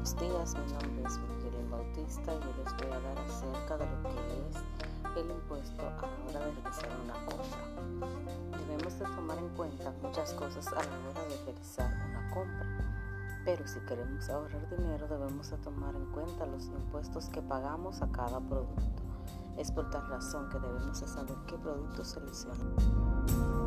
Buenos días, mi nombre es Miguel Bautista y hoy les voy a dar acerca de lo que es el impuesto a la hora de realizar una compra. Debemos de tomar en cuenta muchas cosas a la hora de realizar una compra, pero si queremos ahorrar dinero debemos de tomar en cuenta los impuestos que pagamos a cada producto. Es por tal razón que debemos de saber qué producto seleccionar.